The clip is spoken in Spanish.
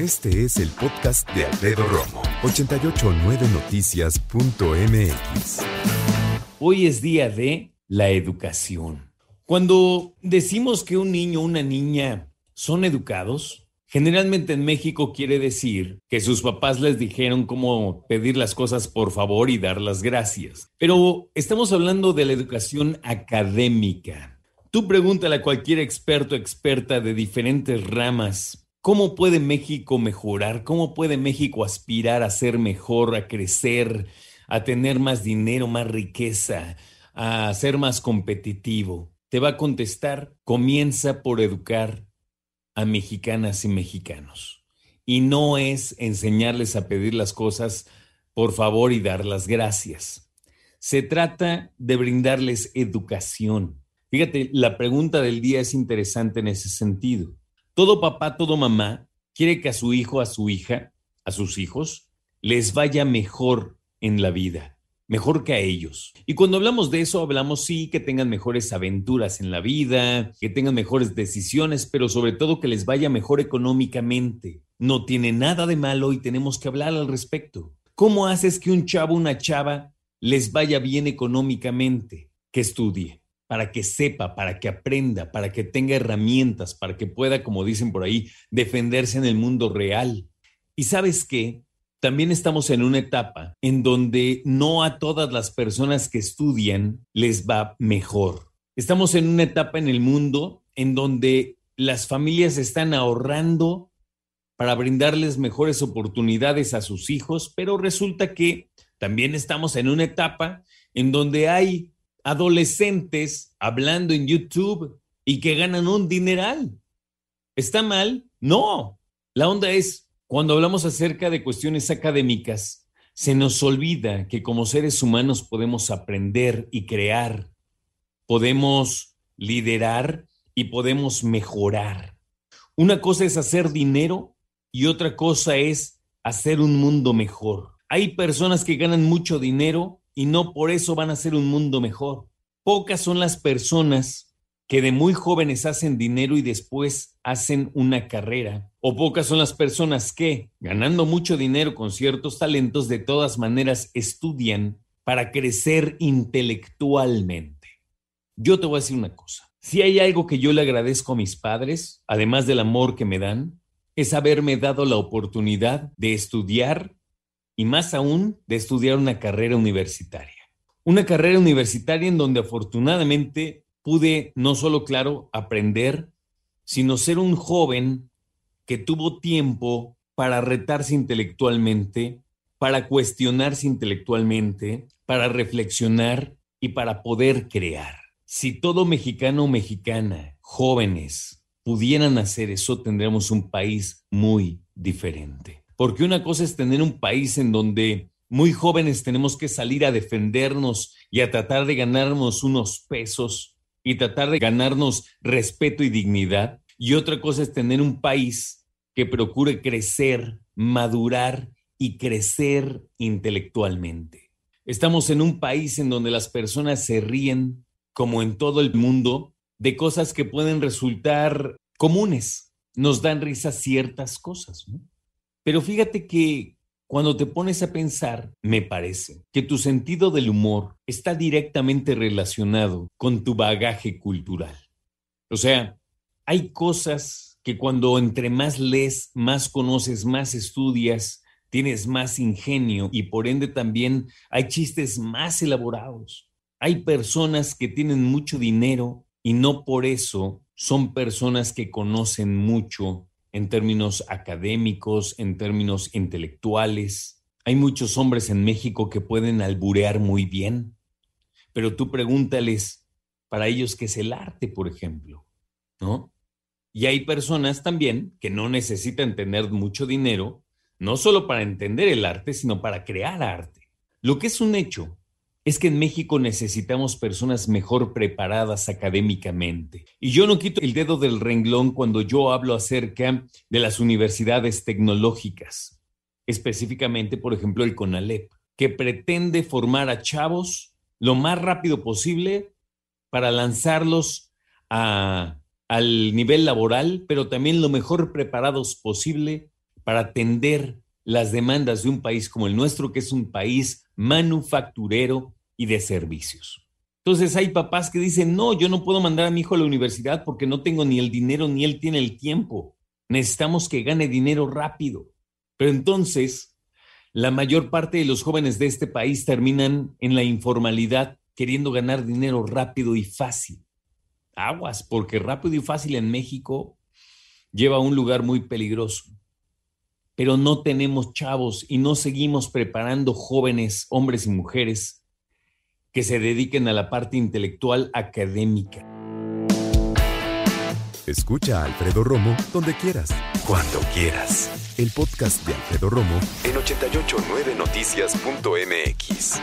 Este es el podcast de Alfredo Romo, 889noticias.mx. Hoy es día de la educación. Cuando decimos que un niño o una niña son educados, generalmente en México quiere decir que sus papás les dijeron cómo pedir las cosas por favor y dar las gracias. Pero estamos hablando de la educación académica. Tú pregúntale a cualquier experto experta de diferentes ramas ¿Cómo puede México mejorar? ¿Cómo puede México aspirar a ser mejor, a crecer, a tener más dinero, más riqueza, a ser más competitivo? Te va a contestar, comienza por educar a mexicanas y mexicanos. Y no es enseñarles a pedir las cosas por favor y dar las gracias. Se trata de brindarles educación. Fíjate, la pregunta del día es interesante en ese sentido. Todo papá, todo mamá quiere que a su hijo, a su hija, a sus hijos, les vaya mejor en la vida, mejor que a ellos. Y cuando hablamos de eso, hablamos sí que tengan mejores aventuras en la vida, que tengan mejores decisiones, pero sobre todo que les vaya mejor económicamente. No tiene nada de malo y tenemos que hablar al respecto. ¿Cómo haces que un chavo, una chava les vaya bien económicamente? Que estudie para que sepa, para que aprenda, para que tenga herramientas, para que pueda, como dicen por ahí, defenderse en el mundo real. Y sabes qué? También estamos en una etapa en donde no a todas las personas que estudian les va mejor. Estamos en una etapa en el mundo en donde las familias están ahorrando para brindarles mejores oportunidades a sus hijos, pero resulta que también estamos en una etapa en donde hay adolescentes hablando en YouTube y que ganan un dineral. ¿Está mal? No. La onda es, cuando hablamos acerca de cuestiones académicas, se nos olvida que como seres humanos podemos aprender y crear, podemos liderar y podemos mejorar. Una cosa es hacer dinero y otra cosa es hacer un mundo mejor. Hay personas que ganan mucho dinero y no por eso van a ser un mundo mejor. Pocas son las personas que de muy jóvenes hacen dinero y después hacen una carrera. O pocas son las personas que, ganando mucho dinero con ciertos talentos, de todas maneras estudian para crecer intelectualmente. Yo te voy a decir una cosa. Si hay algo que yo le agradezco a mis padres, además del amor que me dan, es haberme dado la oportunidad de estudiar y más aún de estudiar una carrera universitaria. Una carrera universitaria en donde afortunadamente pude no solo, claro, aprender, sino ser un joven que tuvo tiempo para retarse intelectualmente, para cuestionarse intelectualmente, para reflexionar y para poder crear. Si todo mexicano o mexicana, jóvenes, pudieran hacer eso, tendríamos un país muy diferente. Porque una cosa es tener un país en donde muy jóvenes tenemos que salir a defendernos y a tratar de ganarnos unos pesos y tratar de ganarnos respeto y dignidad. Y otra cosa es tener un país que procure crecer, madurar y crecer intelectualmente. Estamos en un país en donde las personas se ríen, como en todo el mundo, de cosas que pueden resultar comunes. Nos dan risa ciertas cosas. ¿no? Pero fíjate que cuando te pones a pensar, me parece que tu sentido del humor está directamente relacionado con tu bagaje cultural. O sea, hay cosas que cuando entre más lees, más conoces, más estudias, tienes más ingenio y por ende también hay chistes más elaborados. Hay personas que tienen mucho dinero y no por eso son personas que conocen mucho en términos académicos, en términos intelectuales. Hay muchos hombres en México que pueden alburear muy bien, pero tú pregúntales para ellos qué es el arte, por ejemplo, ¿no? Y hay personas también que no necesitan tener mucho dinero, no solo para entender el arte, sino para crear arte. Lo que es un hecho es que en México necesitamos personas mejor preparadas académicamente. Y yo no quito el dedo del renglón cuando yo hablo acerca de las universidades tecnológicas, específicamente, por ejemplo, el CONALEP, que pretende formar a chavos lo más rápido posible para lanzarlos al nivel laboral, pero también lo mejor preparados posible para atender las demandas de un país como el nuestro, que es un país manufacturero y de servicios. Entonces hay papás que dicen, no, yo no puedo mandar a mi hijo a la universidad porque no tengo ni el dinero ni él tiene el tiempo. Necesitamos que gane dinero rápido. Pero entonces, la mayor parte de los jóvenes de este país terminan en la informalidad queriendo ganar dinero rápido y fácil. Aguas, porque rápido y fácil en México lleva a un lugar muy peligroso. Pero no tenemos chavos y no seguimos preparando jóvenes, hombres y mujeres, que se dediquen a la parte intelectual académica. Escucha a Alfredo Romo donde quieras, cuando quieras. El podcast de Alfredo Romo en 889noticias.mx.